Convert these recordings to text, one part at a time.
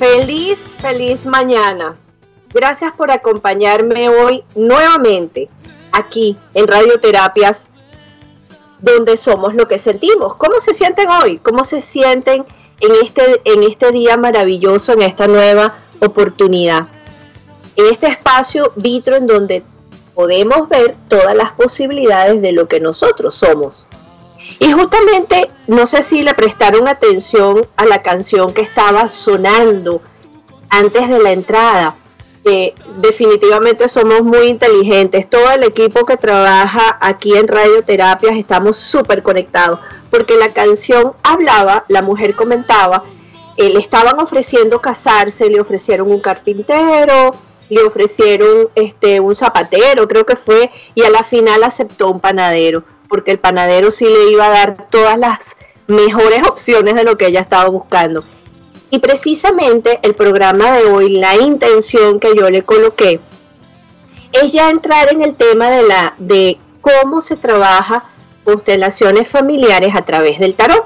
Feliz, feliz mañana. Gracias por acompañarme hoy nuevamente aquí en Radioterapias, donde somos lo que sentimos. ¿Cómo se sienten hoy? ¿Cómo se sienten en este, en este día maravilloso, en esta nueva oportunidad? En este espacio vitro en donde podemos ver todas las posibilidades de lo que nosotros somos. Y justamente, no sé si le prestaron atención a la canción que estaba sonando antes de la entrada. definitivamente somos muy inteligentes. Todo el equipo que trabaja aquí en radioterapias estamos súper conectados. Porque la canción hablaba, la mujer comentaba, eh, le estaban ofreciendo casarse, le ofrecieron un carpintero, le ofrecieron este, un zapatero, creo que fue, y a la final aceptó un panadero porque el panadero sí le iba a dar todas las mejores opciones de lo que ella estaba buscando. Y precisamente el programa de hoy, la intención que yo le coloqué, es ya entrar en el tema de, la, de cómo se trabaja constelaciones familiares a través del tarot.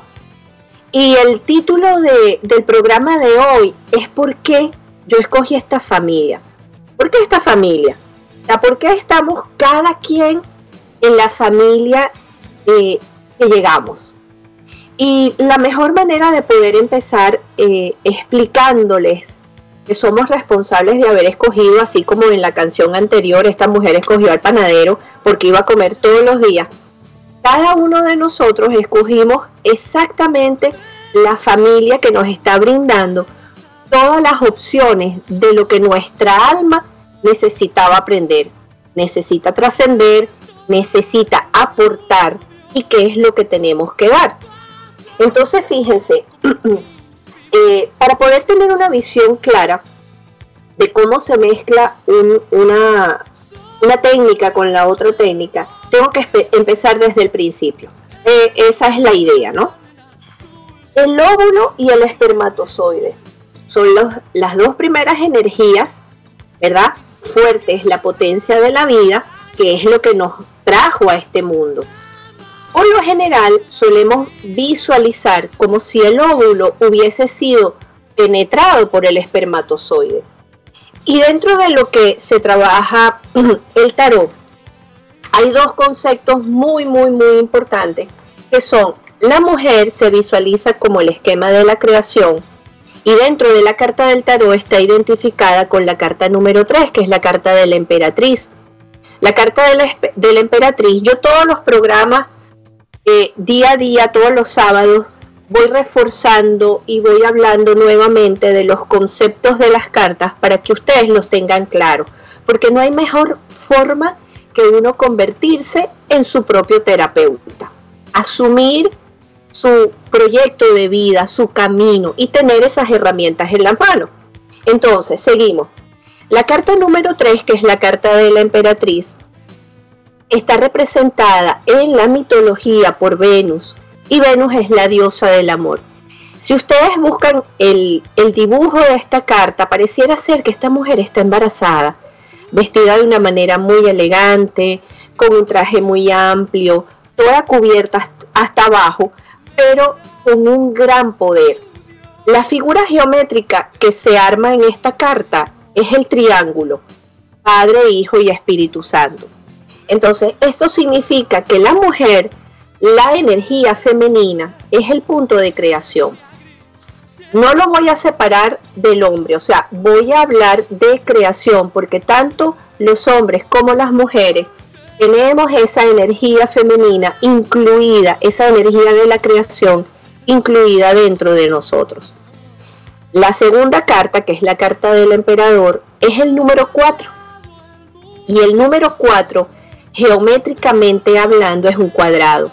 Y el título del programa de hoy es por qué yo escogí esta familia. ¿Por qué esta familia? ¿Por qué estamos cada quien en la familia eh, que llegamos. Y la mejor manera de poder empezar eh, explicándoles que somos responsables de haber escogido, así como en la canción anterior, esta mujer escogió al panadero porque iba a comer todos los días. Cada uno de nosotros escogimos exactamente la familia que nos está brindando todas las opciones de lo que nuestra alma necesitaba aprender, necesita trascender, necesita aportar y qué es lo que tenemos que dar. Entonces, fíjense, eh, para poder tener una visión clara de cómo se mezcla una, una técnica con la otra técnica, tengo que empezar desde el principio. Eh, esa es la idea, ¿no? El óvulo y el espermatozoide son las dos primeras energías, ¿verdad? Fuertes, la potencia de la vida, que es lo que nos trajo a este mundo. Por lo general solemos visualizar como si el óvulo hubiese sido penetrado por el espermatozoide. Y dentro de lo que se trabaja el tarot, hay dos conceptos muy, muy, muy importantes, que son la mujer se visualiza como el esquema de la creación y dentro de la carta del tarot está identificada con la carta número 3, que es la carta de la emperatriz. La carta de la, emperatriz, yo todos los programas, eh, día a día, todos los sábados, voy reforzando y voy hablando nuevamente de los conceptos de las cartas para que ustedes los tengan claros. Porque no hay mejor forma que uno convertirse en su propio terapeuta. Asumir su proyecto de vida, su camino y tener esas herramientas en la mano. Entonces, seguimos. La carta número 3, que es la carta de la emperatriz, está representada en la mitología por Venus y Venus es la diosa del amor. Si ustedes buscan el, el, dibujo de esta carta, pareciera ser que esta mujer está embarazada, vestida de una manera muy elegante, con un traje muy amplio, toda cubierta hasta abajo, pero con un gran poder. La figura geométrica que se arma en esta carta es el triángulo, Padre, Hijo y Espíritu Santo. Entonces, esto significa que la mujer, la energía femenina, es el punto de creación. No lo voy a separar del hombre, o sea, voy a hablar de creación, porque tanto los hombres como las mujeres tenemos esa energía femenina incluida, esa energía de la creación incluida dentro de nosotros. La segunda carta, que es la carta del emperador, es el número 4. Y el número 4, geométricamente hablando, es un cuadrado.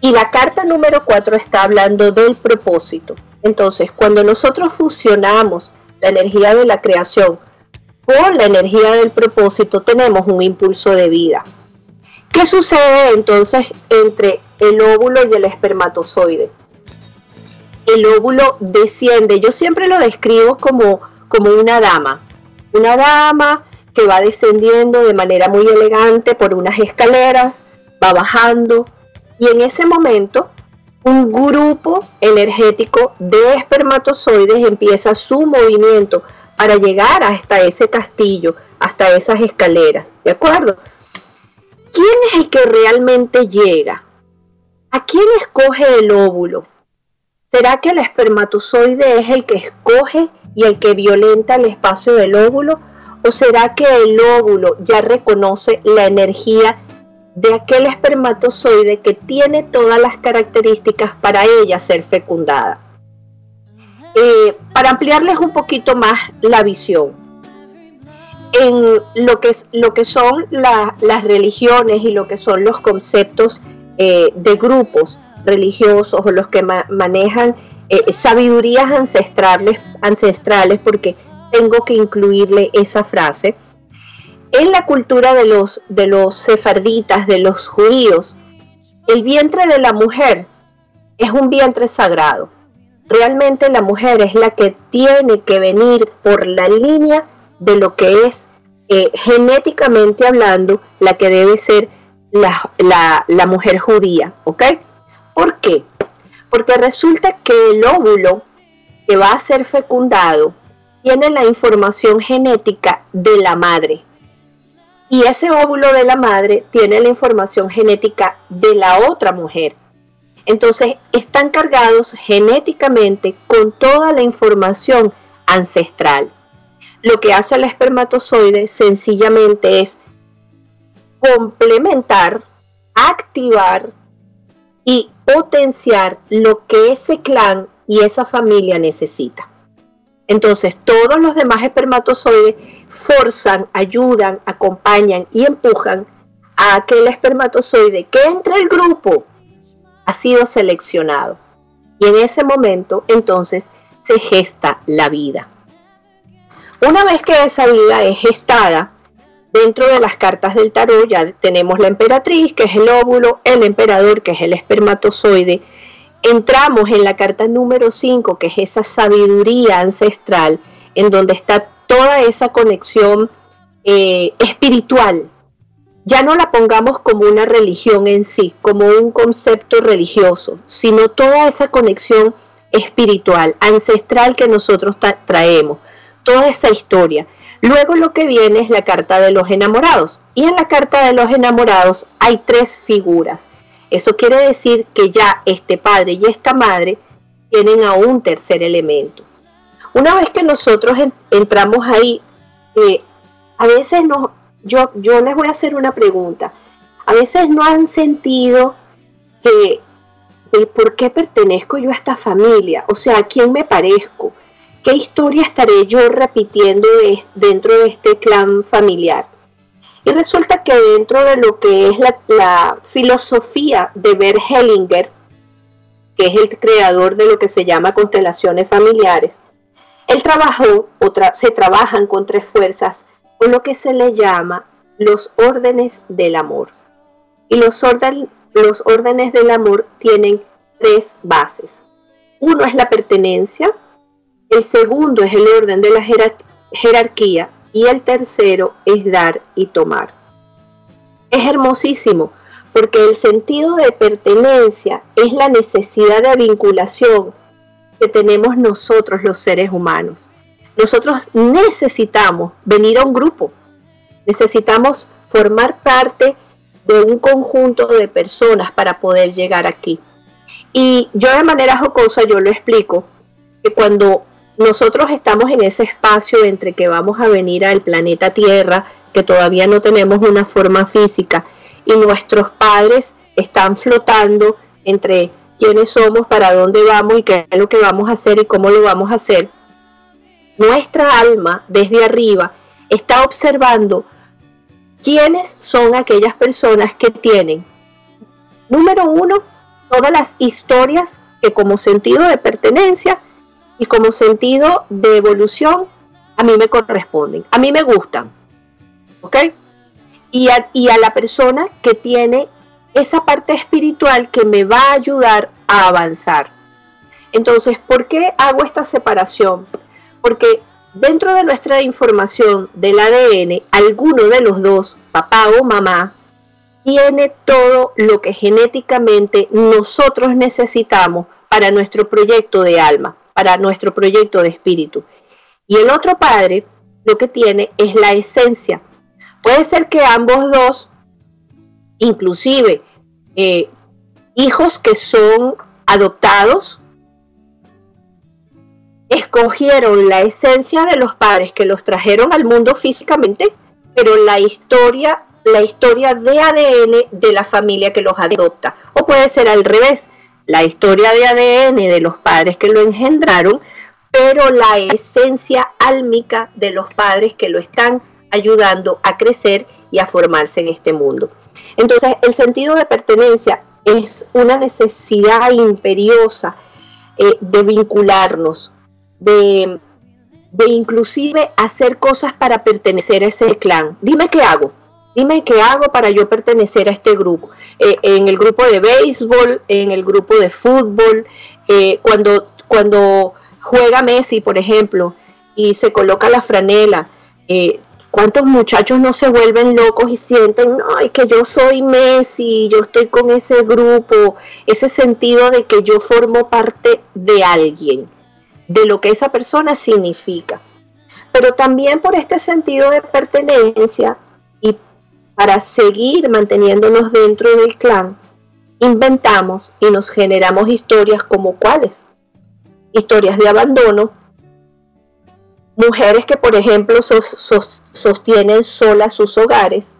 Y la carta número 4 está hablando del propósito. Entonces, cuando nosotros fusionamos la energía de la creación con la energía del propósito, tenemos un impulso de vida. ¿Qué sucede entonces entre el óvulo y el espermatozoide? El óvulo desciende, yo siempre lo describo como, como una dama, una dama que va descendiendo de manera muy elegante por unas escaleras, va bajando y en ese momento un grupo energético de espermatozoides empieza su movimiento para llegar hasta ese castillo, hasta esas escaleras, ¿de acuerdo? ¿quién es el que realmente llega? ¿A quién escoge el óvulo? ¿Será que el espermatozoide es el que escoge y el que violenta el espacio del óvulo? ¿O será que el óvulo ya reconoce la energía de aquel espermatozoide que tiene todas las características para ella ser fecundada? Eh, para ampliarles un poquito más la visión, en lo que, lo que son las religiones y lo que son los conceptos eh, de grupos religiosos o los que manejan eh, sabidurías ancestrales, ancestrales, porque tengo que incluirle esa frase. En la cultura de los, de los sefarditas, de los judíos, el vientre de la mujer es un vientre sagrado. Realmente la mujer es la que tiene que venir por la línea de lo que es eh, genéticamente hablando la que debe ser la, la mujer judía, ¿ok? ¿Por qué? Porque resulta que el óvulo que va a ser fecundado tiene la información genética de la madre. Y ese óvulo de la madre tiene la información genética de la otra mujer. Entonces están cargados genéticamente con toda la información ancestral lo que hace el espermatozoide sencillamente es complementar, activar y potenciar lo que ese clan y esa familia necesita. Entonces todos los demás espermatozoides forzan, ayudan, acompañan y empujan a aquel espermatozoide que entre el grupo ha sido seleccionado. Y en ese momento entonces se gesta la vida. Una vez que esa vida es gestada, dentro de las cartas del tarot ya tenemos la emperatriz, que es el óvulo, el emperador, que es el espermatozoide. Entramos en la carta número 5, que es esa sabiduría ancestral, en donde está toda esa conexión eh, espiritual. Ya no la pongamos como una religión en sí, como un concepto religioso, sino toda esa conexión espiritual, ancestral que nosotros traemos toda esa historia. Luego lo que viene es la carta de los enamorados. Y en la carta de los enamorados hay tres figuras. Eso quiere decir que ya este padre y esta madre tienen a un tercer elemento. Una vez que nosotros entramos ahí, eh, a veces no, yo, yo les voy a hacer una pregunta. A veces no han sentido que por qué pertenezco yo a esta familia, o sea, a quién me parezco, ¿Qué historia estaré yo repitiendo dentro de este clan familiar? Y resulta que dentro de lo que es la, filosofía de Bert Hellinger, que es el creador de lo que se llama constelaciones familiares, él trabajó, se trabajan con tres fuerzas, con lo que se le llama los órdenes del amor. Y los, los órdenes del amor tienen tres bases. Uno es la pertenencia, el segundo es el orden de la jerarquía y el tercero es dar y tomar. Es hermosísimo porque el sentido de pertenencia es la necesidad de vinculación que tenemos nosotros los seres humanos. Nosotros necesitamos venir a un grupo, necesitamos formar parte de un conjunto de personas para poder llegar aquí. Y yo de manera jocosa yo lo explico, que cuando nosotros estamos en ese espacio entre que vamos a venir al planeta Tierra, que todavía no tenemos una forma física, y nuestros padres están flotando entre quiénes somos, para dónde vamos y qué es lo que vamos a hacer y cómo lo vamos a hacer, nuestra alma desde arriba está observando quiénes son aquellas personas que tienen, número uno, todas las historias que como sentido de pertenencia y como sentido de evolución a mí me corresponden, a mí me gustan, ¿ok? Y a, la persona que tiene esa parte espiritual que me va a ayudar a avanzar. Entonces, ¿por qué hago esta separación? Porque dentro de nuestra información del ADN, alguno de los dos, papá o mamá, tiene todo lo que genéticamente nosotros necesitamos para nuestro proyecto de alma, para nuestro proyecto de espíritu. Y el otro padre lo que tiene es la esencia. Puede ser que ambos dos inclusive eh, hijos que son adoptados, escogieron la esencia de los padres que los trajeron al mundo físicamente, pero la historia, la historia de ADN de la familia que los adopta. O puede ser al revés, la historia de ADN de los padres que lo engendraron, pero la esencia álmica de los padres que lo están ayudando a crecer y a formarse en este mundo. Entonces, el sentido de pertenencia es una necesidad imperiosa eh, de vincularnos, de, inclusive hacer cosas para pertenecer a ese clan. Dime qué hago, dime qué hago para yo pertenecer a este grupo. Eh, en el grupo de béisbol, en el grupo de fútbol, eh, cuando, cuando juega Messi, por ejemplo, y se coloca la franela, ¿Cuántos muchachos no se vuelven locos y sienten, ay, que yo soy Messi, yo estoy con ese grupo, ese sentido de que yo formo parte de alguien, de lo que esa persona significa? Pero también por este sentido de pertenencia para seguir manteniéndonos dentro del clan, inventamos y nos generamos historias como cuáles? Historias de abandono, mujeres que, por ejemplo, sostienen solas sus hogares,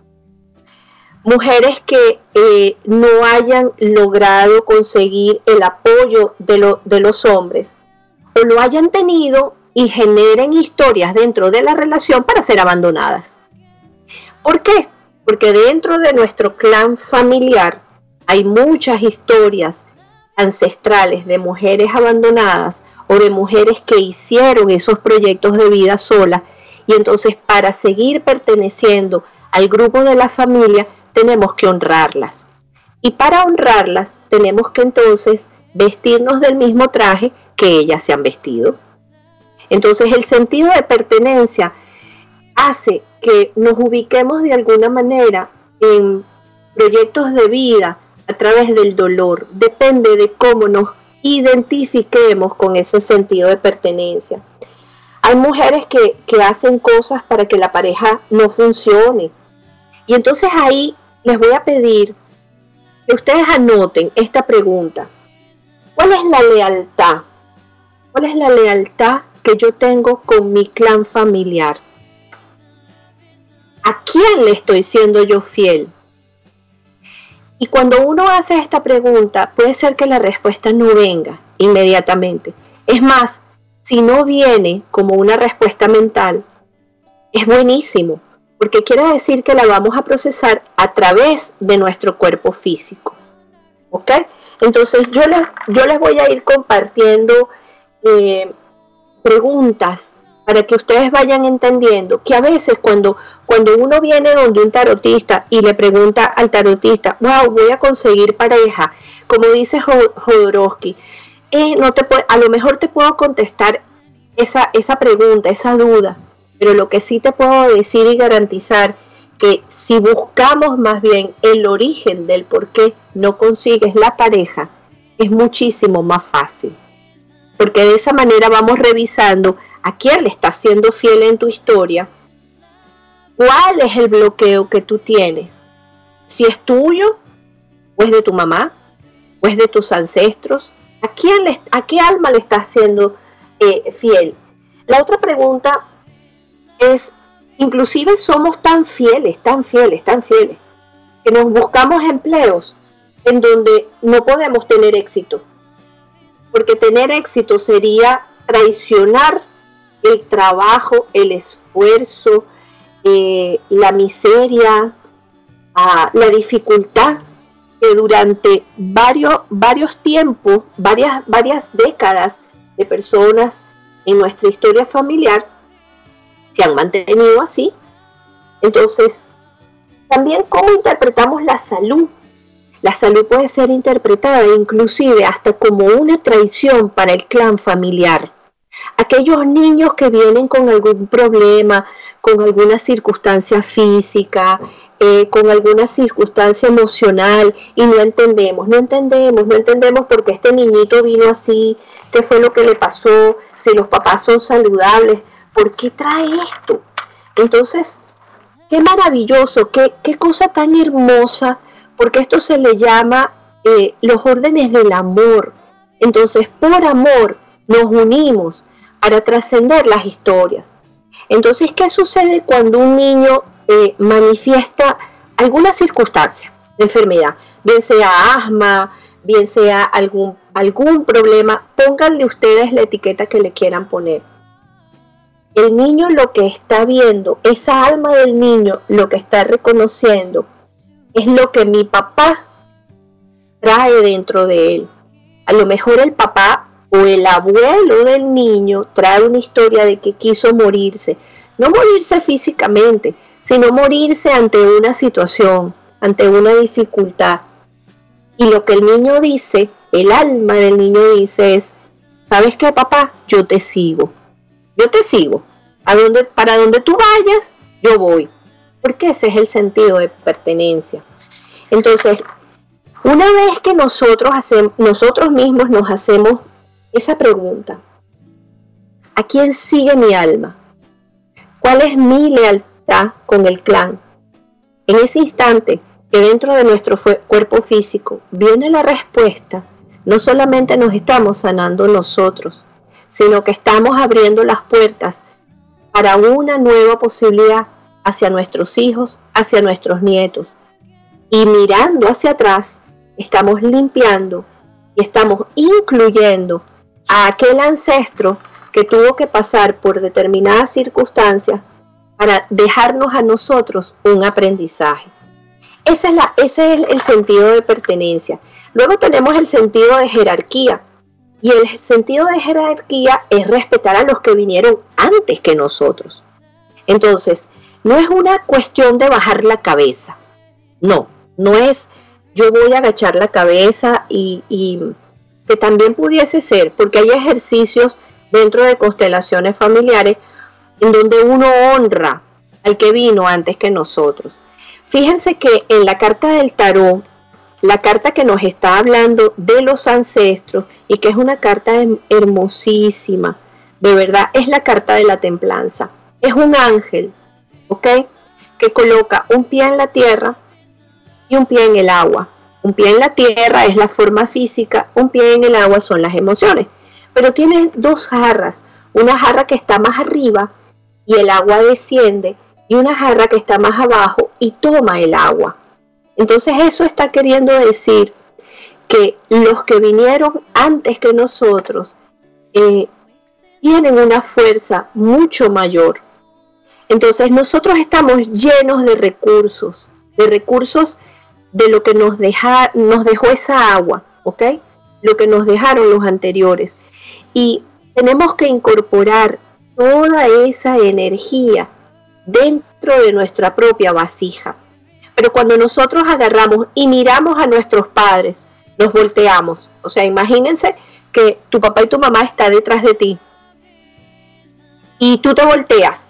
mujeres que eh, no hayan logrado conseguir el apoyo de, de los hombres o lo hayan tenido y generen historias dentro de la relación para ser abandonadas. ¿Por qué? Porque dentro de nuestro clan familiar hay muchas historias ancestrales de mujeres abandonadas o de mujeres que hicieron esos proyectos de vida sola y entonces para seguir perteneciendo al grupo de la familia tenemos que honrarlas. Y para honrarlas tenemos que entonces vestirnos del mismo traje que ellas se han vestido. Entonces el sentido de pertenencia hace que nos ubiquemos de alguna manera en proyectos de vida a través del dolor. Depende de cómo nos identifiquemos con ese sentido de pertenencia. Hay mujeres que, hacen cosas para que la pareja no funcione. Y entonces ahí les voy a pedir que ustedes anoten esta pregunta. ¿Cuál es la lealtad? ¿Cuál es la lealtad que yo tengo con mi clan familiar? ¿A quién le estoy siendo yo fiel? Y cuando uno hace esta pregunta, puede ser que la respuesta no venga inmediatamente. Es más, si no viene como una respuesta mental, es buenísimo, porque quiere decir que la vamos a procesar a través de nuestro cuerpo físico. ¿Ok? Entonces yo les, yo les voy a ir compartiendo eh, preguntas para que ustedes vayan entendiendo que a veces cuando, cuando uno viene donde un tarotista y le pregunta al tarotista, wow, voy a conseguir pareja, como dice Jodorowsky, eh, no te a lo mejor te puedo contestar esa, esa pregunta, esa duda, pero lo que sí te puedo decir y garantizar que si buscamos más bien el origen del por qué no consigues la pareja, es muchísimo más fácil. porque de esa manera vamos revisando a quién le está siendo fiel en tu historia, cuál es el bloqueo que tú tienes, si es tuyo o es de tu mamá o es de tus ancestros, a quién le, a qué alma le estás siendo eh, fiel. La otra pregunta es, inclusive somos tan fieles, tan fieles, tan fieles, que nos buscamos empleos en donde no podemos tener éxito. Porque tener éxito sería traicionar el trabajo, el esfuerzo, eh, la miseria, la dificultad que durante varios, varios tiempos, varias, varias décadas de personas en nuestra historia familiar se han mantenido así. Entonces, también cómo interpretamos la salud. La salud puede ser interpretada inclusive hasta como una traición para el clan familiar. Aquellos niños que vienen con algún problema, con alguna circunstancia física, eh, con alguna circunstancia emocional y no entendemos, no entendemos, no entendemos por qué este niñito vino así, qué fue lo que le pasó, si los papás son saludables, ¿por qué trae esto? Entonces, qué maravilloso, qué, qué cosa tan hermosa, porque esto se le llama eh, los órdenes del amor. Entonces, por amor nos unimos para trascender las historias. Entonces, ¿qué sucede cuando un niño eh, manifiesta alguna circunstancia de enfermedad? Bien sea asma, bien sea algún, algún problema, pónganle ustedes la etiqueta que le quieran poner el niño lo que está viendo, esa alma del niño lo que está reconociendo es lo que mi papá trae dentro de él. A lo mejor el papá o el abuelo del niño trae una historia de que quiso morirse. No morirse físicamente, sino morirse ante una situación, ante una dificultad. Y lo que el niño dice, el alma del niño dice es, ¿sabes qué papá? Yo te sigo yo te sigo. A donde, para donde tú vayas, yo voy. Porque ese es el sentido de pertenencia. Entonces, una vez que nosotros, hacemos, nosotros mismos nos hacemos esa pregunta, ¿a quién sigue mi alma? ¿Cuál es mi lealtad con el clan? En ese instante que dentro de nuestro cuerpo físico viene la respuesta, no solamente nos estamos sanando nosotros, sino que estamos abriendo las puertas para una nueva posibilidad hacia nuestros hijos, hacia nuestros nietos. Y mirando hacia atrás, estamos limpiando y estamos incluyendo a aquel ancestro que tuvo que pasar por determinadas circunstancias para dejarnos a nosotros un aprendizaje. Esa es la, ese es el sentido de pertenencia. Luego tenemos el sentido de jerarquía. Y el sentido de jerarquía es respetar a los que vinieron antes que nosotros. Entonces, no es una cuestión de bajar la cabeza. No, no es yo voy a agachar la cabeza y, que también pudiese ser, porque hay ejercicios dentro de constelaciones familiares en donde uno honra al que vino antes que nosotros. Fíjense que en la carta del tarot la carta que nos está hablando de los ancestros y que es una carta hermosísima, de verdad, es la carta de la templanza. Es un ángel, ¿ok? Que coloca un pie en la tierra y un pie en el agua. Un pie en la tierra es la forma física, un pie en el agua son las emociones. Pero tiene dos jarras, una jarra que está más arriba y el agua desciende y una jarra que está más abajo y toma el agua. Entonces eso está queriendo decir que los que vinieron antes que nosotros eh, tienen una fuerza mucho mayor. Entonces nosotros estamos llenos de recursos, de recursos de lo que nos, deja, nos dejó esa agua, ¿ok? Lo que nos dejaron los anteriores. Y tenemos que incorporar toda esa energía dentro de nuestra propia vasija. Pero cuando nosotros agarramos y miramos a nuestros padres, nos volteamos. O sea, imagínense que tu papá y tu mamá están detrás de ti. Y tú te volteas.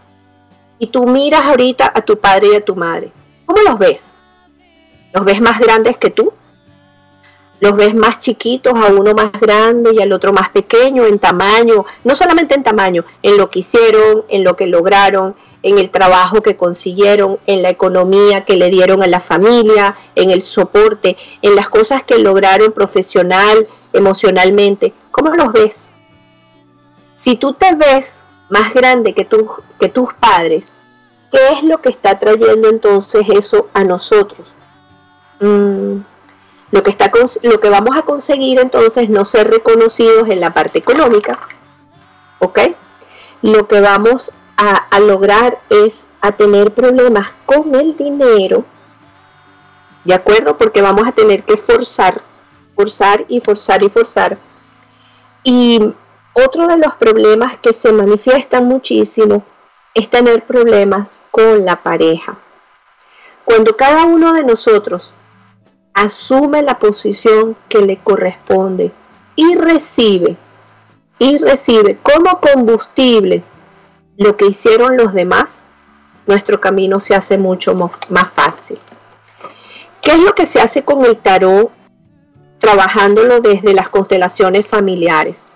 Y tú miras ahorita a tu padre y a tu madre. ¿Cómo los ves? ¿Los ves más grandes que tú? los ves más chiquitos, a uno más grande y al otro más pequeño en tamaño, no solamente en tamaño, en lo que hicieron, en lo que lograron, en el trabajo que consiguieron, en la economía que le dieron a la familia, en el soporte, en las cosas que lograron profesional, emocionalmente. ¿Cómo los ves? Si tú te ves más grande que, que tus padres, ¿qué es lo que está trayendo entonces eso a nosotros? Mm, lo, que está, lo que vamos a conseguir entonces no ser reconocidos en la parte económica, ¿ok? Lo que vamos a, lograr es a tener problemas con el dinero, ¿de acuerdo? Porque vamos a tener que forzar, forzar y forzar y forzar. Y otro de los problemas que se manifiestan muchísimo es tener problemas con la pareja. Cuando cada uno de nosotros asume la posición que le corresponde y recibe, y recibe como combustible lo que hicieron los demás, nuestro camino se hace mucho más fácil. ¿Qué es lo que se hace con el tarot trabajándolo desde las constelaciones familiares?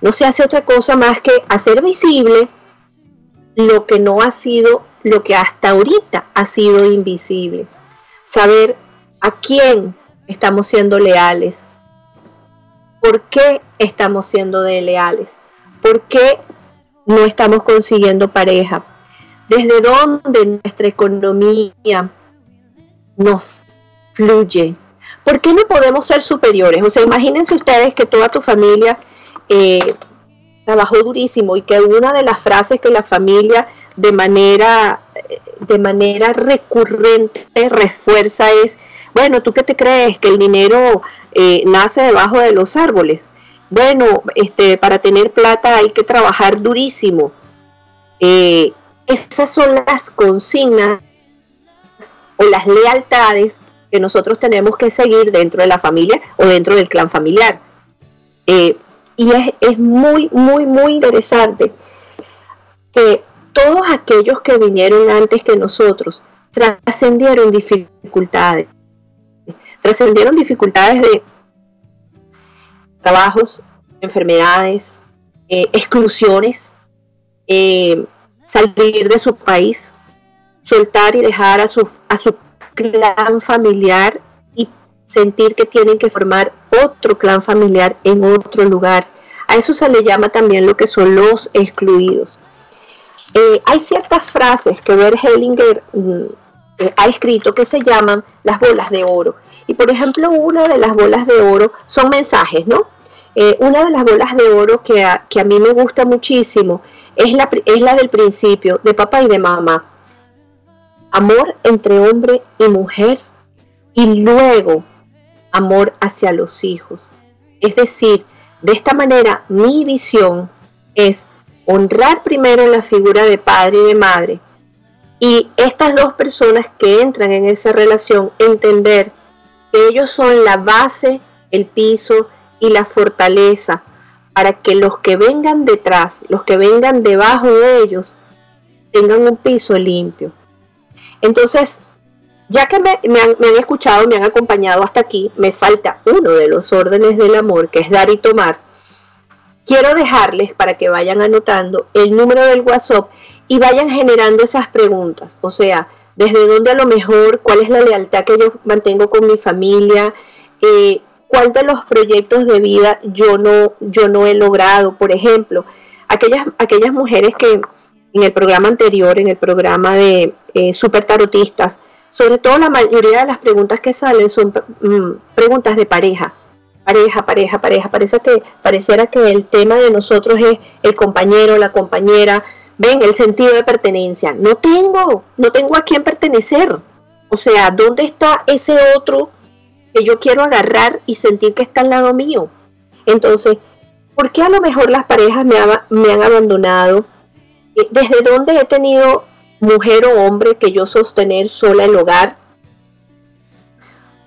No se hace otra cosa más que hacer visible lo que no ha sido, lo que hasta ahorita ha sido invisible. Saber a quién estamos siendo leales, por qué estamos siendo de leales, por qué no estamos consiguiendo pareja, desde dónde nuestra economía nos fluye. ¿Por qué no podemos ser superiores? O sea, imagínense ustedes que toda tu familia eh, trabajó durísimo y que una de las frases que la familia de manera, de manera recurrente refuerza es, bueno, ¿tú qué te crees? Que el dinero eh, nace debajo de los árboles bueno, este, para tener plata hay que trabajar durísimo. Eh, esas son las consignas o las lealtades que nosotros tenemos que seguir dentro de la familia o dentro del clan familiar. Eh, y es, es, muy, muy, muy interesante que todos aquellos que vinieron antes que nosotros trascendieron dificultades. Trascendieron dificultades de trabajos, enfermedades, eh, exclusiones, eh, salir de su país, soltar y dejar a su, a su clan familiar y sentir que tienen que formar otro clan familiar en otro lugar. A eso se le llama también lo que son los excluidos. Eh, hay ciertas frases que Bert Hellinger mm, ha escrito que se llaman las bolas de oro. Y por ejemplo, una de las bolas de oro son mensajes, ¿no? Eh, una de las bolas de oro que a, que a mí me gusta muchísimo es la, es la del principio, de papá y de mamá. Amor entre hombre y mujer y luego amor hacia los hijos. Es decir, de esta manera mi visión es honrar primero la figura de padre y de madre y estas dos personas que entran en esa relación entender que ellos son la base, el piso y la fortaleza para que los que vengan detrás, los que vengan debajo de ellos, tengan un piso limpio. Entonces, ya que me, han, escuchado, me han acompañado hasta aquí, me falta uno de los órdenes del amor, que es dar y tomar. Quiero dejarles para que vayan anotando el número del WhatsApp y vayan generando esas preguntas. O sea, desde dónde a lo mejor, cuál es la lealtad que yo mantengo con mi familia, eh, cuál de los proyectos de vida yo no, yo no he logrado. Por ejemplo, aquellas, aquellas mujeres que en el programa anterior, en el programa de eh, super tarotistas, sobre todo la mayoría de las preguntas que salen son mm, preguntas de pareja. Pareja, pareja, pareja. Parece que, pareciera que el tema de nosotros es el compañero, la compañera. Ven, el sentido de pertenencia. No tengo, no tengo a quién pertenecer. O sea, ¿dónde está ese otro que yo quiero agarrar y sentir que está al lado mío. Entonces, ¿por qué a lo mejor las parejas me, han abandonado? Eh, ¿Desde dónde he tenido mujer o hombre que yo sostener sola el hogar?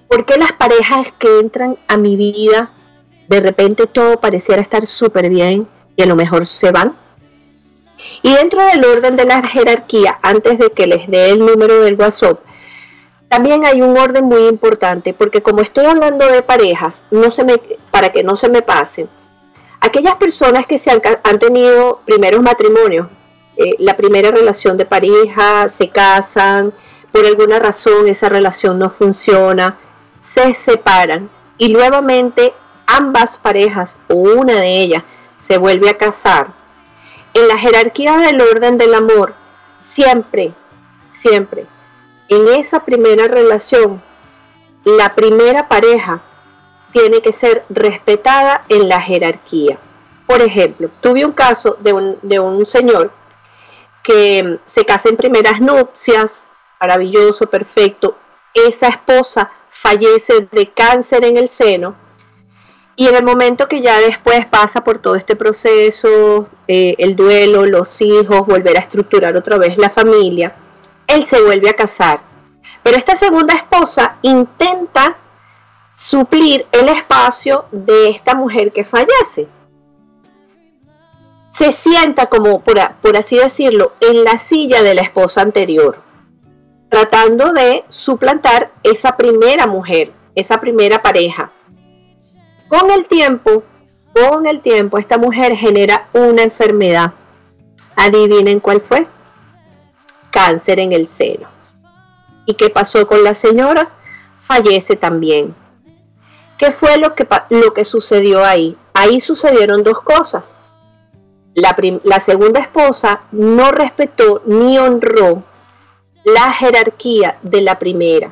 ¿Por qué las parejas que entran a mi vida, de repente todo pareciera estar súper bien y a lo mejor se van? Y dentro del orden de la jerarquía, antes de que les dé el número del WhatsApp, también hay un orden muy importante, porque como estoy hablando de parejas, para que no se me pasen, aquellas personas que se han, tenido primeros matrimonios, eh, la primera relación de pareja, se casan, por alguna razón esa relación no funciona, se separan y nuevamente ambas parejas o una de ellas se vuelve a casar. En la jerarquía del orden del amor, siempre, siempre en esa primera relación, la primera pareja tiene que ser respetada en la jerarquía. Por ejemplo, tuve un caso de un, de un señor que se casa en primeras nupcias, maravilloso, perfecto. Esa esposa fallece de cáncer en el seno y en el momento que ya después pasa por todo este proceso, eh, el duelo, los hijos, volver a estructurar otra vez la familia, él se vuelve a casar. Pero esta segunda esposa intenta suplir el espacio de esta mujer que fallece. Se sienta como, por, por así decirlo, en la silla de la esposa anterior, tratando de suplantar esa primera mujer, esa primera pareja. Con el tiempo, con el tiempo, esta mujer genera una enfermedad. Adivinen cuál fue cáncer en el seno. ¿Y qué pasó con la señora? Fallece también. ¿Qué fue lo que, lo que sucedió ahí? Ahí sucedieron dos cosas. La, la segunda esposa no respetó ni honró la jerarquía de la primera.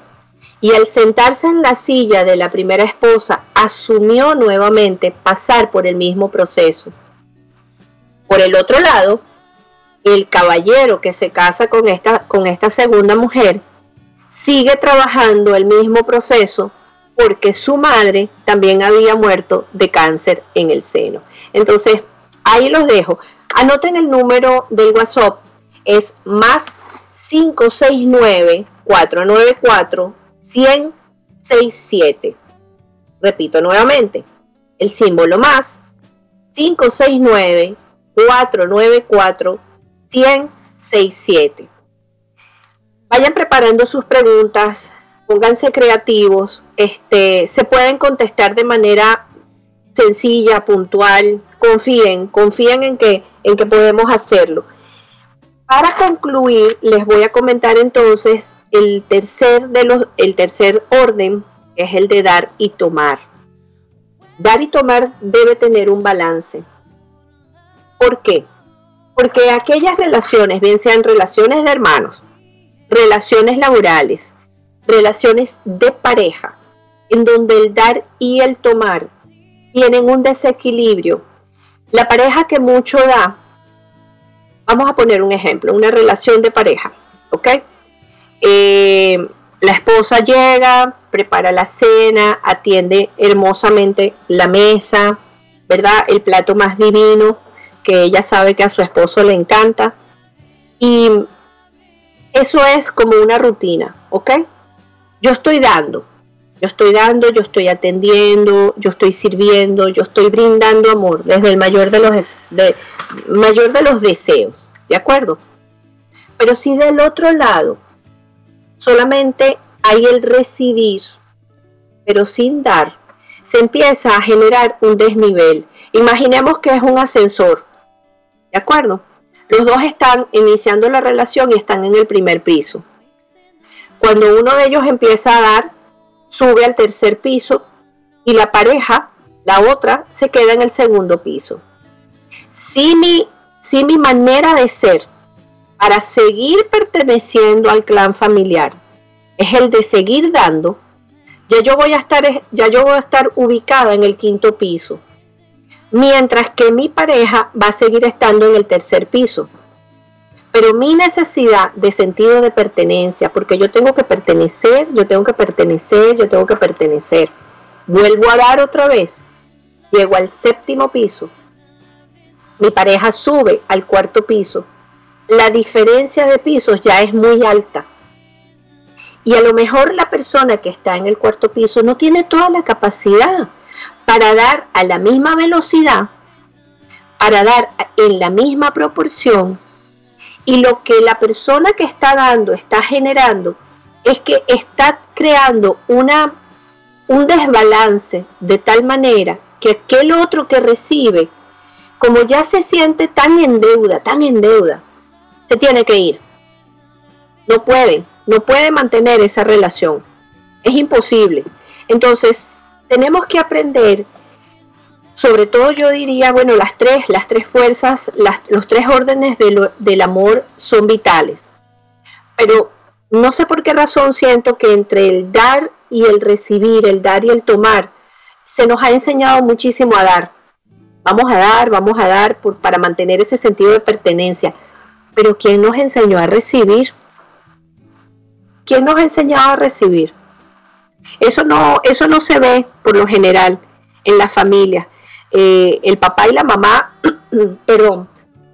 Y al sentarse en la silla de la primera esposa, asumió nuevamente pasar por el mismo proceso. Por el otro lado, el caballero que se casa con esta, con esta segunda mujer sigue trabajando el mismo proceso porque su madre también había muerto de cáncer en el seno. Entonces, ahí los dejo. Anoten el número del WhatsApp, es más 569 494 167. Repito nuevamente, el símbolo más 569 494 167. Vayan preparando sus preguntas, pónganse creativos, este, se pueden contestar de manera sencilla, puntual, confíen, confíen en que, en que podemos hacerlo. Para concluir, les voy a comentar entonces el tercer, de los, el tercer orden, es el de dar y tomar. Dar y tomar debe tener un balance. ¿Por qué? Porque aquellas relaciones, bien sean relaciones de hermanos, relaciones laborales, relaciones de pareja, en donde el dar y el tomar tienen un desequilibrio. La pareja que mucho da, vamos a poner un ejemplo, una relación de pareja, ¿ok? Eh, la esposa llega, prepara la cena, atiende hermosamente la mesa, ¿verdad? El plato más divino que ella sabe que a su esposo le encanta. Y eso es como una rutina, ¿ok? Yo estoy dando, yo estoy dando, yo estoy atendiendo, yo estoy sirviendo, yo estoy brindando amor desde el mayor de los, de, mayor de los deseos, ¿de acuerdo? Pero si del otro lado solamente hay el recibir, pero sin dar, se empieza a generar un desnivel. Imaginemos que es un ascensor, ¿de acuerdo? Los dos están iniciando la relación y están en el primer piso. Cuando uno de ellos empieza a dar, sube al tercer piso y la pareja, la otra, se queda en el segundo piso. Si mi, si mi manera de ser para seguir perteneciendo al clan familiar. Es el de seguir dando, ya yo voy a estar, ya yo voy a estar ubicada en el quinto piso, mientras que mi pareja va a seguir estando en el tercer piso. Pero mi necesidad de sentido de pertenencia, porque yo tengo que pertenecer, yo tengo que pertenecer, yo tengo que pertenecer. Vuelvo a dar otra vez, llego al séptimo piso, mi pareja sube al cuarto piso la diferencia de pisos ya es muy alta. Y a lo mejor la persona que está en el cuarto piso no tiene toda la capacidad para dar a la misma velocidad, para dar en la misma proporción. Y lo que la persona que está dando está generando es que está creando una, un desbalance de tal manera que aquel otro que recibe, como ya se siente tan en deuda, tan en deuda, se tiene que ir. No puede, no puede mantener esa relación. Es imposible. Entonces, tenemos que aprender, sobre todo yo diría, bueno, las tres, las tres fuerzas, los tres órdenes del amor son vitales. Pero no sé por qué razón siento que entre el dar y el recibir, el dar y el tomar, se nos ha enseñado muchísimo a dar. Vamos a dar, vamos a dar para mantener ese sentido de pertenencia. Pero ¿quién nos enseñó a recibir? ¿Quién nos ha enseñado a recibir? Eso no, eso no se ve por lo general en la familia. Eh, el papá y la mamá, perdón,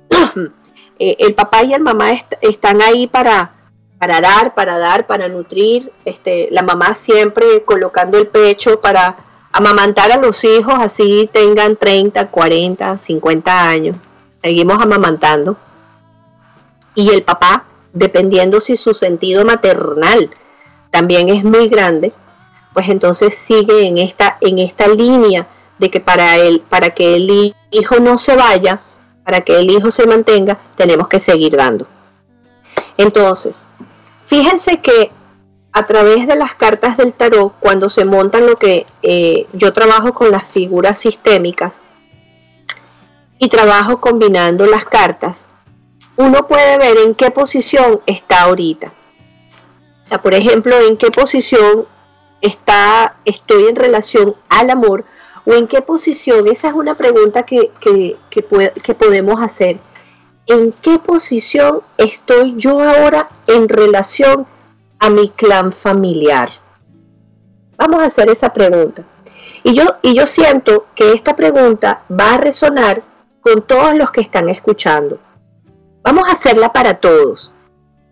eh, el papá y el mamá están ahí para, para dar, para dar, para nutrir. Este, la mamá siempre colocando el pecho para amamantar a los hijos, así tengan 30, 40, 50 años. Seguimos amamantando. Y el papá, dependiendo si su sentido maternal también es muy grande, pues entonces sigue en esta, en esta línea de que para, él, para que el hijo no se vaya, para que el hijo se mantenga, tenemos que seguir dando. Entonces, fíjense que a través de las cartas del tarot, cuando se montan lo que eh, yo trabajo con las figuras sistémicas y trabajo combinando las cartas, uno puede ver en qué posición está ahorita. O sea, por ejemplo, en qué posición está, estoy en relación al amor o en qué posición. Esa es una pregunta que, que, que podemos hacer. ¿En qué posición estoy yo ahora en relación a mi clan familiar? Vamos a hacer esa pregunta. Y yo, y yo siento que esta pregunta va a resonar con todos los que están escuchando. Vamos a hacerla para todos.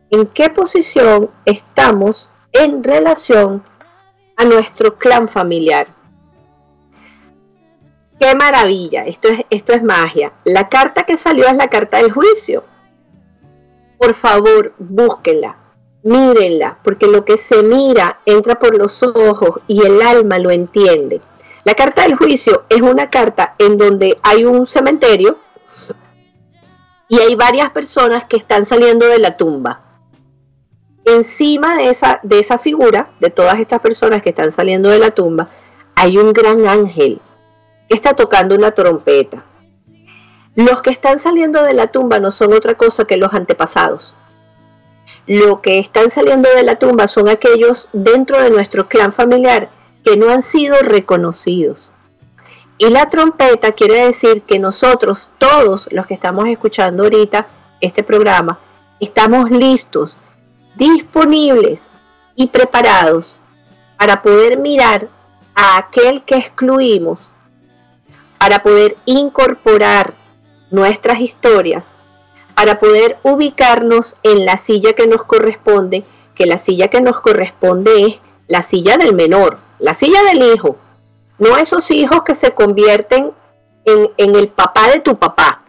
¿En qué posición estamos en relación a nuestro clan familiar? ¡Qué maravilla! Esto es, esto es magia. La carta que salió es la carta del juicio. Por favor, búsquenla mírenla, porque lo que se mira entra por los ojos y el alma lo entiende. La carta del juicio es una carta en donde hay un cementerio y hay varias personas que están saliendo de la tumba. Encima de esa, de esa figura, de todas estas personas que están saliendo de la tumba, hay un gran ángel que está tocando una trompeta. Los que están saliendo de la tumba no son otra cosa que los antepasados lo que están saliendo de la tumba son aquellos dentro de nuestro clan familiar que no han sido reconocidos. Y la trompeta quiere decir que nosotros, todos los que estamos escuchando ahorita este programa, estamos listos, disponibles y preparados para poder mirar a aquel que excluimos, para poder incorporar nuestras historias para poder ubicarnos en la silla que nos corresponde, que la silla que nos corresponde es la silla del menor, la silla del hijo, no esos hijos que se convierten en, el papá de tu papá,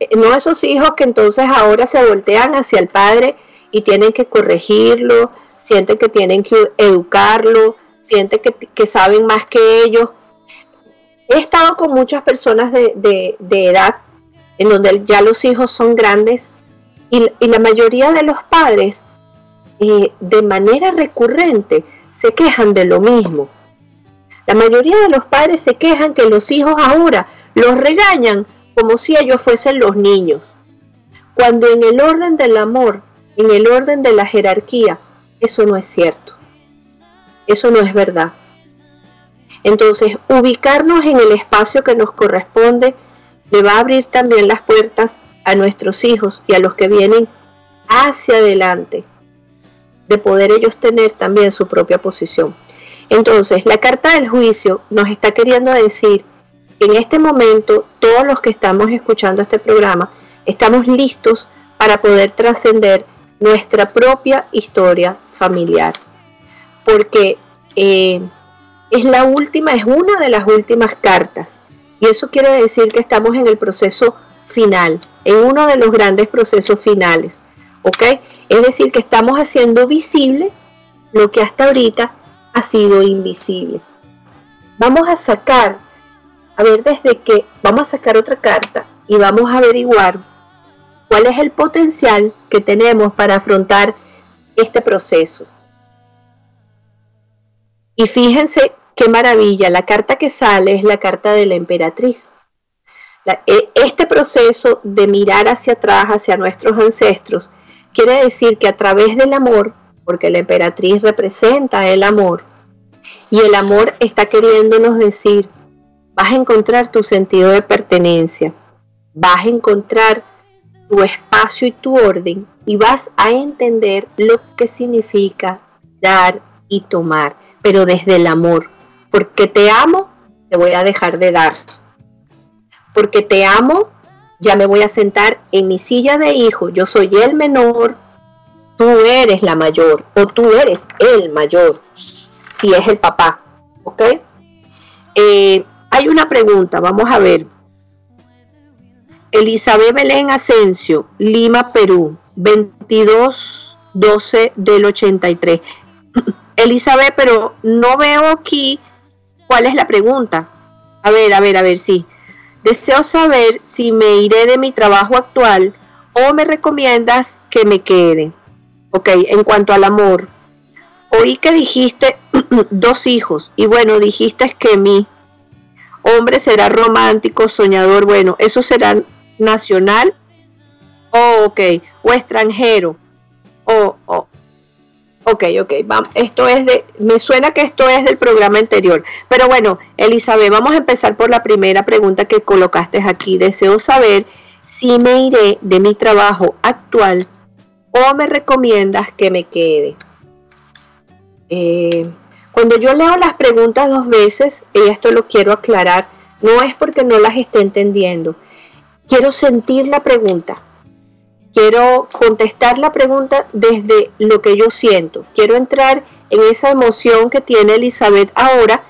eh, no esos hijos que entonces ahora se voltean hacia el padre y tienen que corregirlo, sienten que tienen que educarlo, sienten que, saben más que ellos. He estado con muchas personas de, de edad en donde ya los hijos son grandes y, la mayoría de los padres eh, de manera recurrente se quejan de lo mismo. La mayoría de los padres se quejan que los hijos ahora los regañan como si ellos fuesen los niños, cuando en el orden del amor, en el orden de la jerarquía, eso no es cierto. Eso no es verdad. Entonces, ubicarnos en el espacio que nos corresponde le va a abrir también las puertas a nuestros hijos y a los que vienen hacia adelante, de poder ellos tener también su propia posición. Entonces, la carta del juicio nos está queriendo decir que en este momento todos los que estamos escuchando este programa estamos listos para poder trascender nuestra propia historia familiar. Porque eh, es la última, es una de las últimas cartas y eso quiere decir que estamos en el proceso final, en uno de los grandes procesos finales. ¿Ok? Es decir, que estamos haciendo visible lo que hasta ahorita ha sido invisible. Vamos a sacar, a ver desde qué, vamos a sacar otra carta y vamos a averiguar cuál es el potencial que tenemos para afrontar este proceso. Y fíjense qué maravilla, la carta que sale es la carta de la emperatriz. E, este proceso de mirar hacia atrás, hacia nuestros ancestros, quiere decir que a través del amor, porque la emperatriz representa el amor, y el amor está queriéndonos decir, vas a encontrar tu sentido de pertenencia, vas a encontrar tu espacio y tu orden y vas a entender lo que significa dar y tomar, pero desde el amor. Porque te amo, te voy a dejar de dar. Porque te amo, ya me voy a sentar en mi silla de hijo. Yo soy el menor, tú eres la mayor o tú eres el mayor, si es el papá. ¿Ok? Eh, hay una pregunta, vamos a ver. Elizabeth Belén Asensio, Lima, Perú, 22 12 del 83. Elizabeth, pero no veo aquí cuál es la pregunta. A ver, a ver, a ver, sí. Deseo saber si me iré de mi trabajo actual o me recomiendas que me quede. Ok, en cuanto al amor. Oí que dijiste dos hijos. Y bueno, dijiste que mi hombre será romántico, soñador, bueno, eso será nacional, oh, ok, o extranjero, oh, oh, ok, ok, vamos, esto es de, me suena que esto es del programa anterior, pero bueno, Elizabeth, vamos a empezar por la primera pregunta que colocaste aquí, deseo saber si me iré de mi trabajo actual o me recomiendas que me quede. Eh, cuando yo leo las preguntas dos veces, y esto lo quiero aclarar, no es porque no las esté entendiendo, quiero sentir la pregunta. Quiero contestar la pregunta desde lo que yo siento. Quiero entrar en esa emoción que tiene Elizabeth ahora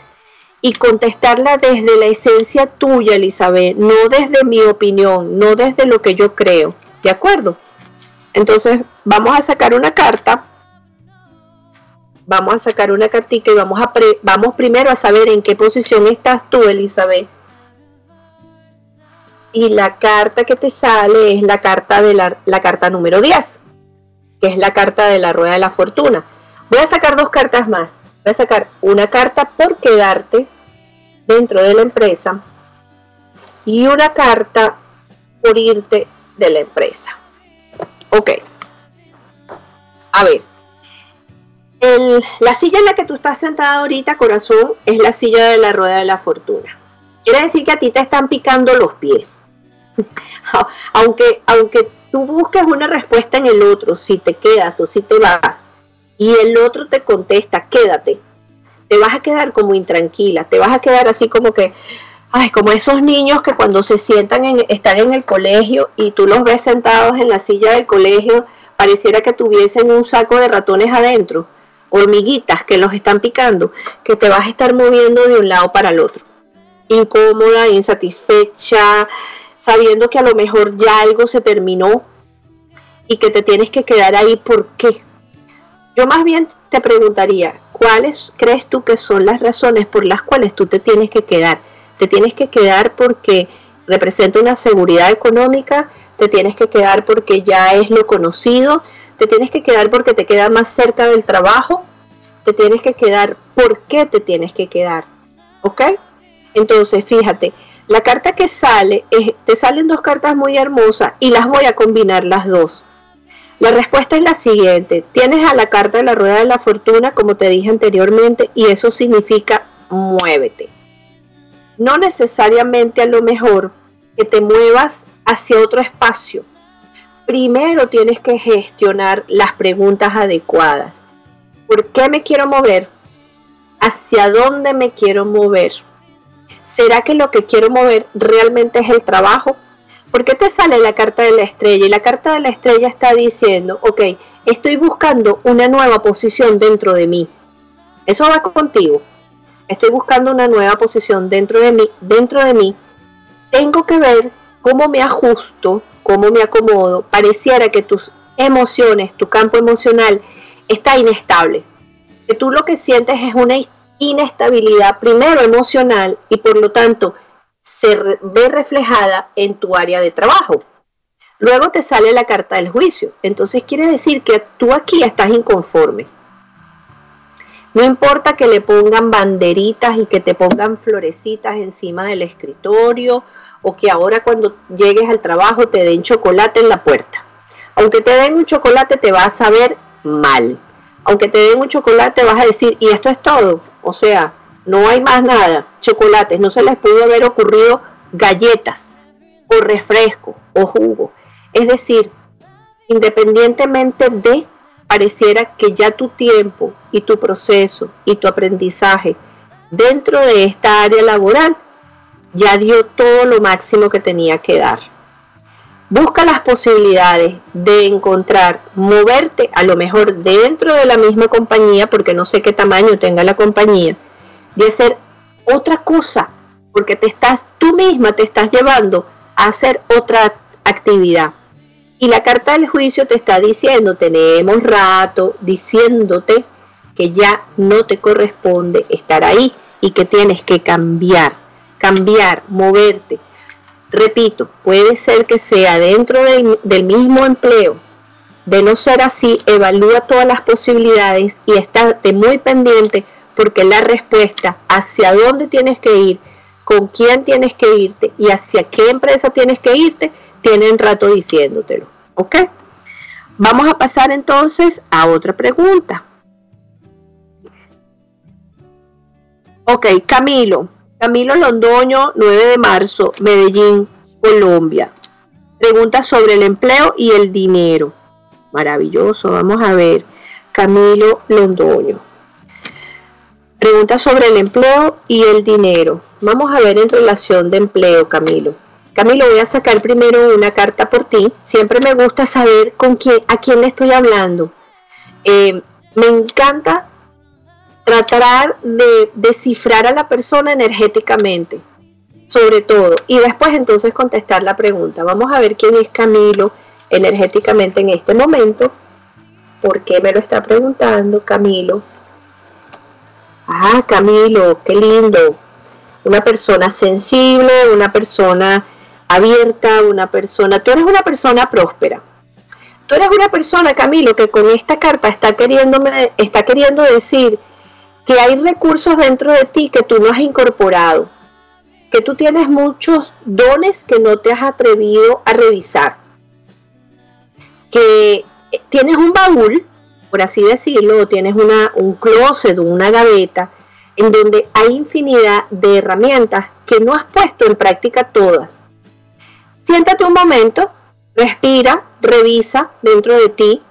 y contestarla desde la esencia tuya, Elizabeth, no desde mi opinión, no desde lo que yo creo. ¿De acuerdo? Entonces, vamos a sacar una carta. Vamos a sacar una cartica y vamos, a vamos primero a saber en qué posición estás tú, Elizabeth y la carta que te sale es la carta de la, la, carta número 10, que es la carta de la rueda de la fortuna. Voy a sacar dos cartas más. Voy a sacar una carta por quedarte dentro de la empresa y una carta por irte de la empresa. Ok. A ver. La silla en la que tú estás sentada ahorita, corazón, es la silla de la rueda de la fortuna. Quiere decir que a ti te están picando los pies. aunque, aunque tú busques una respuesta en el otro, si te quedas o si te vas, y el otro te contesta, quédate, te vas a quedar como intranquila, te vas a quedar así como que, ay, como esos niños que cuando se sientan en, están en el colegio y tú los ves sentados en la silla del colegio, pareciera que tuviesen un saco de ratones adentro, hormiguitas que los están picando, que te vas a estar moviendo de un lado para el otro incómoda, insatisfecha, sabiendo que a lo mejor ya algo se terminó y que te tienes que quedar ahí, ¿por qué? Yo más bien te preguntaría, ¿cuáles crees tú que son las razones por las cuales tú te tienes que quedar? Te tienes que quedar porque representa una seguridad económica, te tienes que quedar porque ya es lo conocido, te tienes que quedar porque te queda más cerca del trabajo, te tienes que quedar, ¿por qué te tienes que quedar? ¿Ok? Entonces, fíjate, la carta que sale, te salen dos cartas muy hermosas y las voy a combinar las dos. La respuesta es la siguiente. Tienes a la carta de la rueda de la fortuna, como te dije anteriormente, y eso significa muévete. No necesariamente a lo mejor que te muevas hacia otro espacio. Primero tienes que gestionar las preguntas adecuadas. ¿Por qué me quiero mover? ¿Hacia dónde me quiero mover? ¿será que lo que quiero mover realmente es el trabajo? ¿Por qué te sale la carta de la estrella? Y la carta de la estrella está diciendo, ok, estoy buscando una nueva posición dentro de mí. Eso va contigo. Estoy buscando una nueva posición dentro de mí. Dentro de mí tengo que ver cómo me ajusto, cómo me acomodo. Pareciera que tus emociones, tu campo emocional está inestable. que tú lo que sientes es una inestabilidad primero emocional y por lo tanto se ve reflejada en tu área de trabajo. Luego te sale la carta del juicio. Entonces quiere decir que tú aquí estás inconforme. No importa que le pongan banderitas y que te pongan florecitas encima del escritorio o que ahora cuando llegues al trabajo te den chocolate en la puerta. Aunque te den un chocolate te vas a ver mal. Aunque te den un chocolate vas a decir, y esto es todo. O sea, no hay más nada. Chocolates, no se les pudo haber ocurrido galletas o refresco o jugo. Es decir, independientemente de, pareciera que ya tu tiempo y tu proceso y tu aprendizaje dentro de esta área laboral ya dio todo lo máximo que tenía que dar. Busca las posibilidades de encontrar, moverte a lo mejor dentro de la misma compañía, porque no sé qué tamaño tenga la compañía, de hacer otra cosa, porque te estás, tú misma te estás llevando a hacer otra actividad. Y la carta del juicio te está diciendo, tenemos rato diciéndote que ya no te corresponde estar ahí y que tienes que cambiar, cambiar, moverte. Repito, puede ser que sea dentro del, mismo empleo. De no ser así, evalúa todas las posibilidades y estate muy pendiente porque la respuesta hacia dónde tienes que ir, con quién tienes que irte y hacia qué empresa tienes que irte, tienen rato diciéndotelo. ¿Ok? Vamos a pasar entonces a otra pregunta. Ok, Camilo. Camilo Londoño, 9 de marzo, Medellín, Colombia. Pregunta sobre el empleo y el dinero. Maravilloso, vamos a ver. Camilo Londoño. Pregunta sobre el empleo y el dinero. Vamos a ver en relación de empleo, Camilo. Camilo, voy a sacar primero una carta por ti. Siempre me gusta saber con quién, a quién le estoy hablando. Eh, me encanta tratar de descifrar a la persona energéticamente, sobre todo, y después entonces contestar la pregunta. Vamos a ver quién es Camilo energéticamente en este momento. ¿Por qué me lo está preguntando Camilo? Ah, Camilo, qué lindo. Una persona sensible, una persona abierta, una persona, tú eres una persona próspera. Tú eres una persona, Camilo, que con esta carta está, queriéndome, está queriendo decir que hay recursos dentro de ti que tú no has incorporado, que tú tienes muchos dones que no te has atrevido a revisar, que tienes un baúl, por así decirlo, o tienes una, un closet o una gaveta en donde hay infinidad de herramientas que no has puesto en práctica todas. Siéntate un momento, respira, revisa dentro de ti,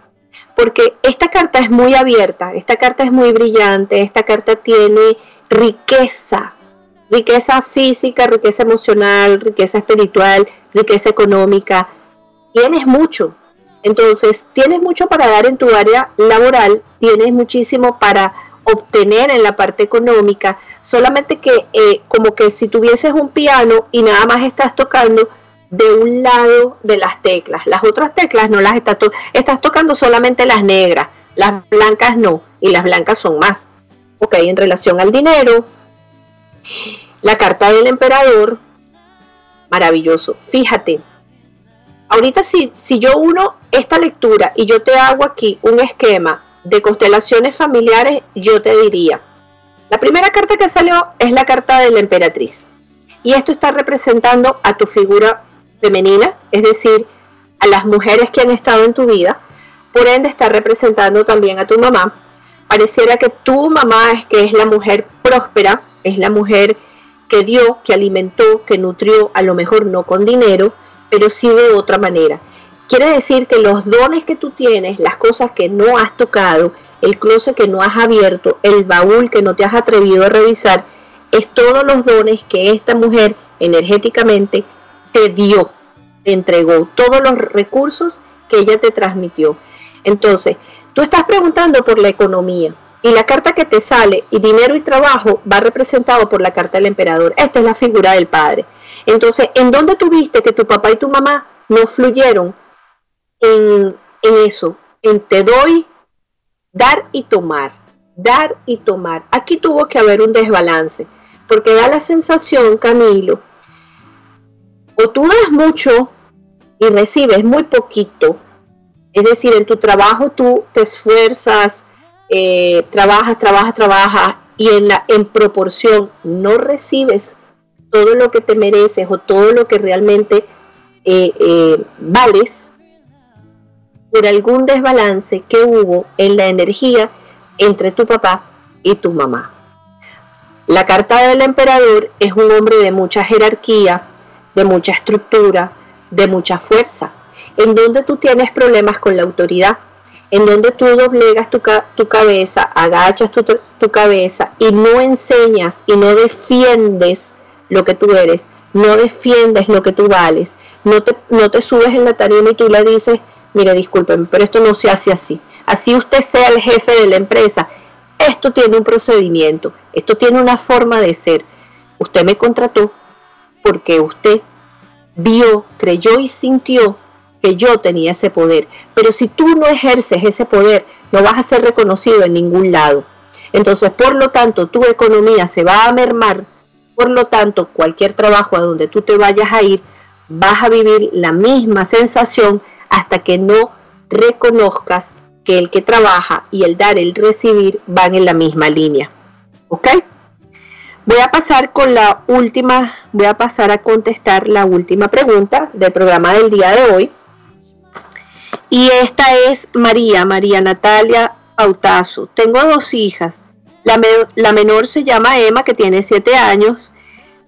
porque esta carta es muy abierta, esta carta es muy brillante, esta carta tiene riqueza, riqueza física, riqueza emocional, riqueza espiritual, riqueza económica. Tienes mucho. Entonces, tienes mucho para dar en tu área laboral, tienes muchísimo para obtener en la parte económica, solamente que eh, como que si tuvieses un piano y nada más estás tocando, de un lado de las teclas. Las otras teclas no las estás, estás tocando solamente las negras, las blancas no, y las blancas son más. Ok, en relación al dinero, la carta del emperador, maravilloso. Fíjate, ahorita si, si yo uno esta lectura y yo te hago aquí un esquema de constelaciones familiares, yo te diría, la primera carta que salió es la carta de la emperatriz. Y esto está representando a tu figura femenina, es decir, a las mujeres que han estado en tu vida, por ende está representando también a tu mamá. Pareciera que tu mamá es que es la mujer próspera, es la mujer que dio, que alimentó, que nutrió, a lo mejor no con dinero, pero sí de otra manera. Quiere decir que los dones que tú tienes, las cosas que no has tocado, el closet que no has abierto, el baúl que no te has atrevido a revisar, es todos los dones que esta mujer energéticamente te dio, te entregó todos los recursos que ella te transmitió. Entonces, tú estás preguntando por la economía y la carta que te sale y dinero y trabajo va representado por la carta del emperador. Esta es la figura del padre. Entonces, ¿en dónde tuviste que tu papá y tu mamá no fluyeron en, en eso? En te doy, dar y tomar. dar y tomar. Aquí tuvo que haber un desbalance, porque da la sensación, Camilo, o tú das mucho y recibes muy poquito, es decir, en tu trabajo tú te esfuerzas, eh, trabajas, trabajas, trabajas y en, la, en proporción no recibes todo lo que te mereces o todo lo que realmente eh, eh, vales por algún desbalance que hubo en la energía entre tu papá y tu mamá. La carta del emperador es un hombre de mucha jerarquía, de mucha estructura, de mucha fuerza, en donde tú tienes problemas con la autoridad, en donde tú doblegas tu, cabeza, agachas tu, tu cabeza y no enseñas y no defiendes lo que tú eres, no defiendes lo que tú vales, no te, no te subes en la tarima y tú le dices, mire, discúlpeme, pero esto no se hace así. Así usted sea el jefe de la empresa, esto tiene un procedimiento, esto tiene una forma de ser. Usted me contrató porque usted vio, creyó y sintió que yo tenía ese poder. Pero si tú no ejerces ese poder, no vas a ser reconocido en ningún lado. Entonces, por lo tanto, tu economía se va a mermar. Por lo tanto, cualquier trabajo a donde tú te vayas a ir, vas a vivir la misma sensación hasta que no reconozcas que el que trabaja y el dar, el recibir van en la misma línea. ¿Ok? Voy a pasar con la última, voy a pasar a contestar la última pregunta del programa del día de hoy. Y esta es María, María Natalia Autazo. Tengo dos hijas. La, menor se llama Emma, que tiene 7 años.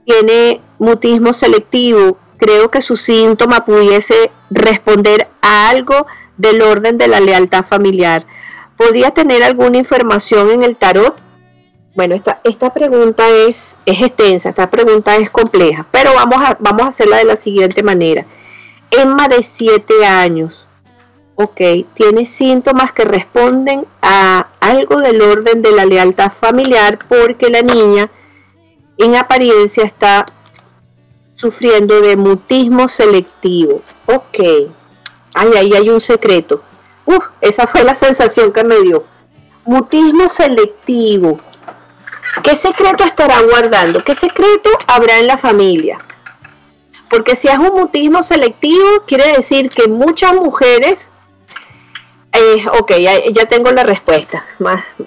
Tiene mutismo selectivo. Creo que su síntoma pudiese responder a algo del orden de la lealtad familiar. ¿Podría tener alguna información en el tarot? Bueno, esta, esta pregunta es, es extensa, esta pregunta es compleja, pero vamos a, vamos a hacerla de la siguiente manera. Emma de 7 años, ok, tiene síntomas que responden a algo del orden de la lealtad familiar porque la niña en apariencia está sufriendo de mutismo selectivo. Ok, ay, ahí hay un secreto. Uf, esa fue la sensación que me dio. Mutismo selectivo. ¿Qué secreto estará guardando? ¿Qué secreto habrá en la familia? Porque si es un mutismo selectivo, quiere decir que muchas mujeres, eh, ok, ya, tengo la respuesta,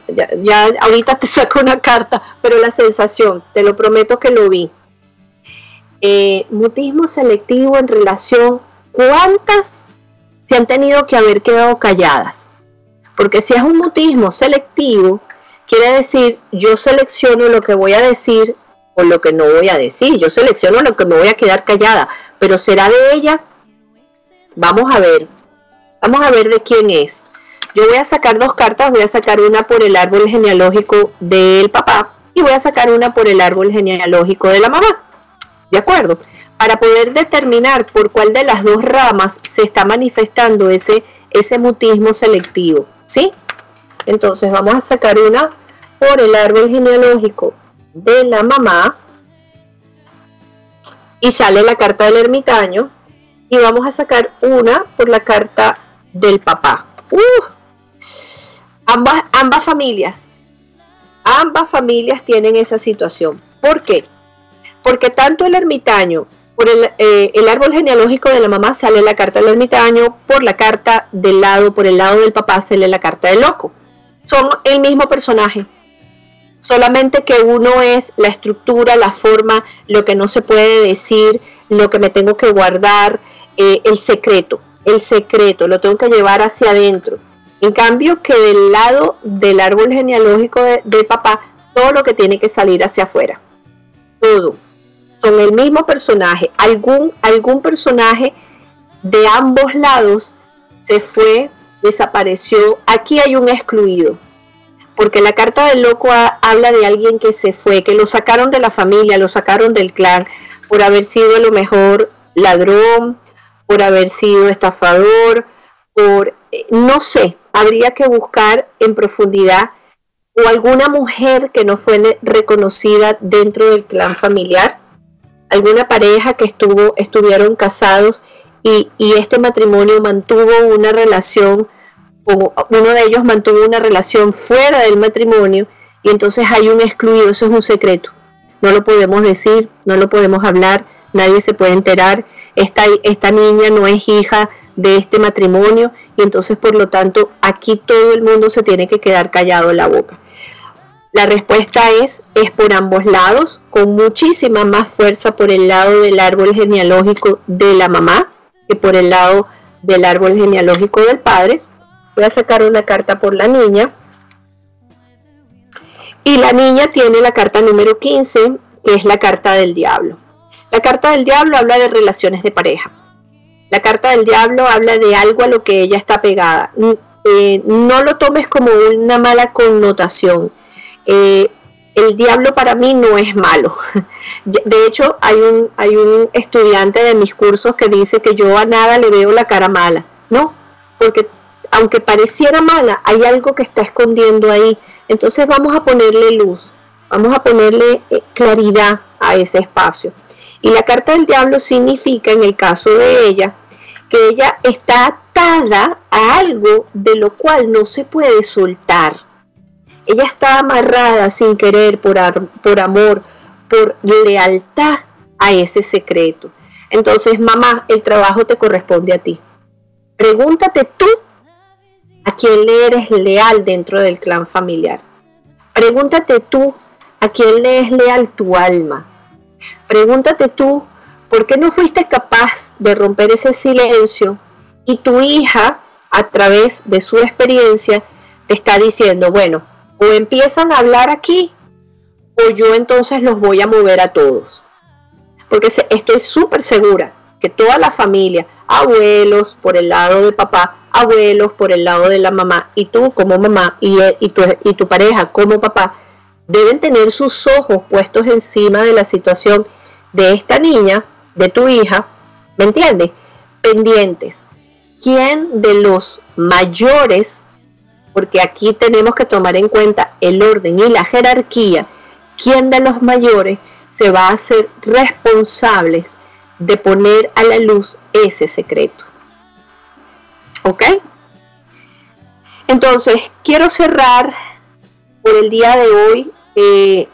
ya, ahorita te saco una carta, pero la sensación, te lo prometo que lo vi. Eh, mutismo selectivo en relación, ¿cuántas se han tenido que haber quedado calladas? Porque si es un mutismo selectivo, Quiere decir, yo selecciono lo que voy a decir o lo que no voy a decir. Yo selecciono lo que me voy a quedar callada. Pero será de ella. Vamos a ver. Vamos a ver de quién es. Yo voy a sacar dos cartas. Voy a sacar una por el árbol genealógico del papá y voy a sacar una por el árbol genealógico de la mamá. ¿De acuerdo? Para poder determinar por cuál de las dos ramas se está manifestando ese, ese mutismo selectivo. ¿Sí? Entonces vamos a sacar una por el árbol genealógico de la mamá y sale la carta del ermitaño y vamos a sacar una por la carta del papá. Uh, ambas, familias, ambas familias tienen esa situación. ¿Por qué? Porque tanto el ermitaño, por el, eh, el, árbol genealógico de la mamá sale la carta del ermitaño, por la carta del lado, por el lado del papá sale la carta del loco. Son el mismo personaje, solamente que uno es la estructura, la forma, lo que no se puede decir, lo que me tengo que guardar, eh, el secreto, el secreto, lo tengo que llevar hacia adentro. En cambio que del lado del árbol genealógico de, de papá, todo lo que tiene que salir hacia afuera, todo, son el mismo personaje, algún, algún personaje de ambos lados se fue, desapareció, aquí hay un excluido, porque la carta del loco habla de alguien que se fue, que lo sacaron de la familia, lo sacaron del clan, por haber sido a lo mejor ladrón, por haber sido estafador, por, eh, no sé, habría que buscar en profundidad o alguna mujer que no fue reconocida dentro del clan familiar, alguna pareja que estuvo, estuvieron casados y, este matrimonio mantuvo una relación uno de ellos mantuvo una relación fuera del matrimonio y entonces hay un excluido, eso es un secreto. No lo podemos decir, no lo podemos hablar, nadie se puede enterar. Esta, esta niña no es hija de este matrimonio y entonces por lo tanto aquí todo el mundo se tiene que quedar callado en la boca. La respuesta es, es por ambos lados, con muchísima más fuerza por el lado del árbol genealógico de la mamá que por el lado del árbol genealógico del padre. Voy a sacar una carta por la niña. Y la niña tiene la carta número 15, que es la carta del diablo. La carta del diablo habla de relaciones de pareja. La carta del diablo habla de algo a lo que ella está pegada. Eh, no lo tomes como una mala connotación eh, el diablo para mí no es malo. De hecho, hay un, hay un estudiante de mis cursos que dice que yo a nada le veo la cara mala. No, porque aunque pareciera mala, hay algo que está escondiendo ahí. Entonces vamos a ponerle luz, vamos a ponerle eh, claridad a ese espacio. Y la carta del diablo significa, en el caso de ella, que ella está atada a algo de lo cual no se puede soltar ella está amarrada sin querer por, por amor, por lealtad a ese secreto. Entonces, mamá, el trabajo te corresponde a ti. Pregúntate tú a quién le eres leal dentro del clan familiar. Pregúntate tú a quién le es leal tu alma. Pregúntate tú por qué no fuiste capaz de romper ese silencio y tu hija, a través de su experiencia, te está diciendo, bueno, o empiezan a hablar aquí o yo entonces los voy a mover a todos. Porque estoy súper segura que toda la familia, abuelos por el lado de papá, abuelos por el lado de la mamá y tú como mamá y, y, tu, y tu pareja como papá, deben tener sus ojos puestos encima de la situación de esta niña, de tu hija, ¿me entiendes? Pendientes. ¿Quién de los mayores porque aquí tenemos que tomar en cuenta el orden y la jerarquía, quién de los mayores se va a hacer responsables de poner a la luz ese secreto. ¿Ok? Entonces, quiero cerrar por el día de hoy eh,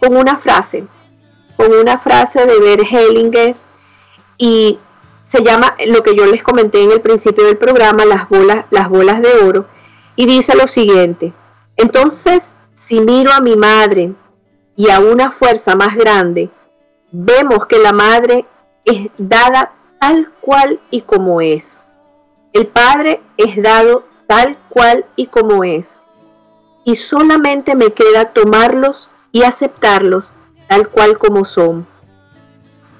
con una frase, con una frase de Bert Hellinger y se llama lo que yo les comenté en el principio del programa, las bolas, las bolas de oro, y dice lo siguiente, entonces si miro a mi madre y a una fuerza más grande, vemos que la madre es dada tal cual y como es. El Padre es dado tal cual y como es. Y solamente me queda tomarlos y aceptarlos tal cual como son.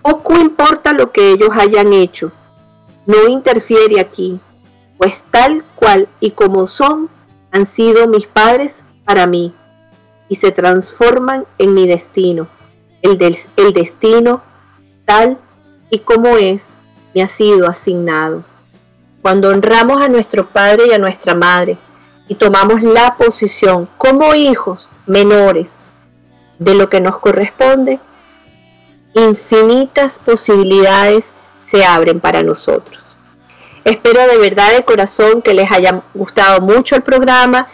Poco importa lo que ellos hayan hecho, no interfiere aquí pues tal cual y como son han sido mis padres para mí y se transforman en mi destino. El, el destino tal y como es me ha sido asignado. Cuando honramos a nuestro padre y a nuestra madre y tomamos la posición como hijos menores de lo que nos corresponde, infinitas posibilidades se abren para nosotros. Espero de verdad de corazón que les haya gustado mucho el programa.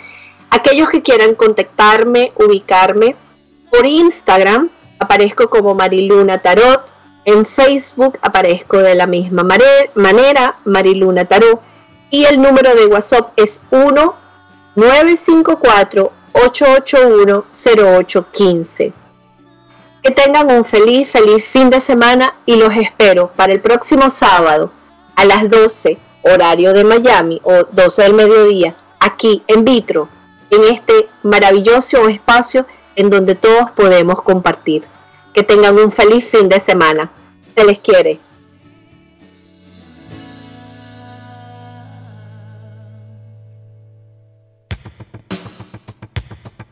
Aquellos que quieran contactarme, ubicarme por Instagram, aparezco como Mariluna Tarot. En Facebook aparezco de la misma manera, Mariluna Tarot. Y el número de WhatsApp es 1 954 881 0815. Que tengan un feliz, feliz fin de semana y los espero para el próximo sábado a las 12 horario de Miami o 12 del mediodía aquí en vitro en este maravilloso espacio en donde todos podemos compartir. Que tengan un feliz fin de semana. Se les quiere.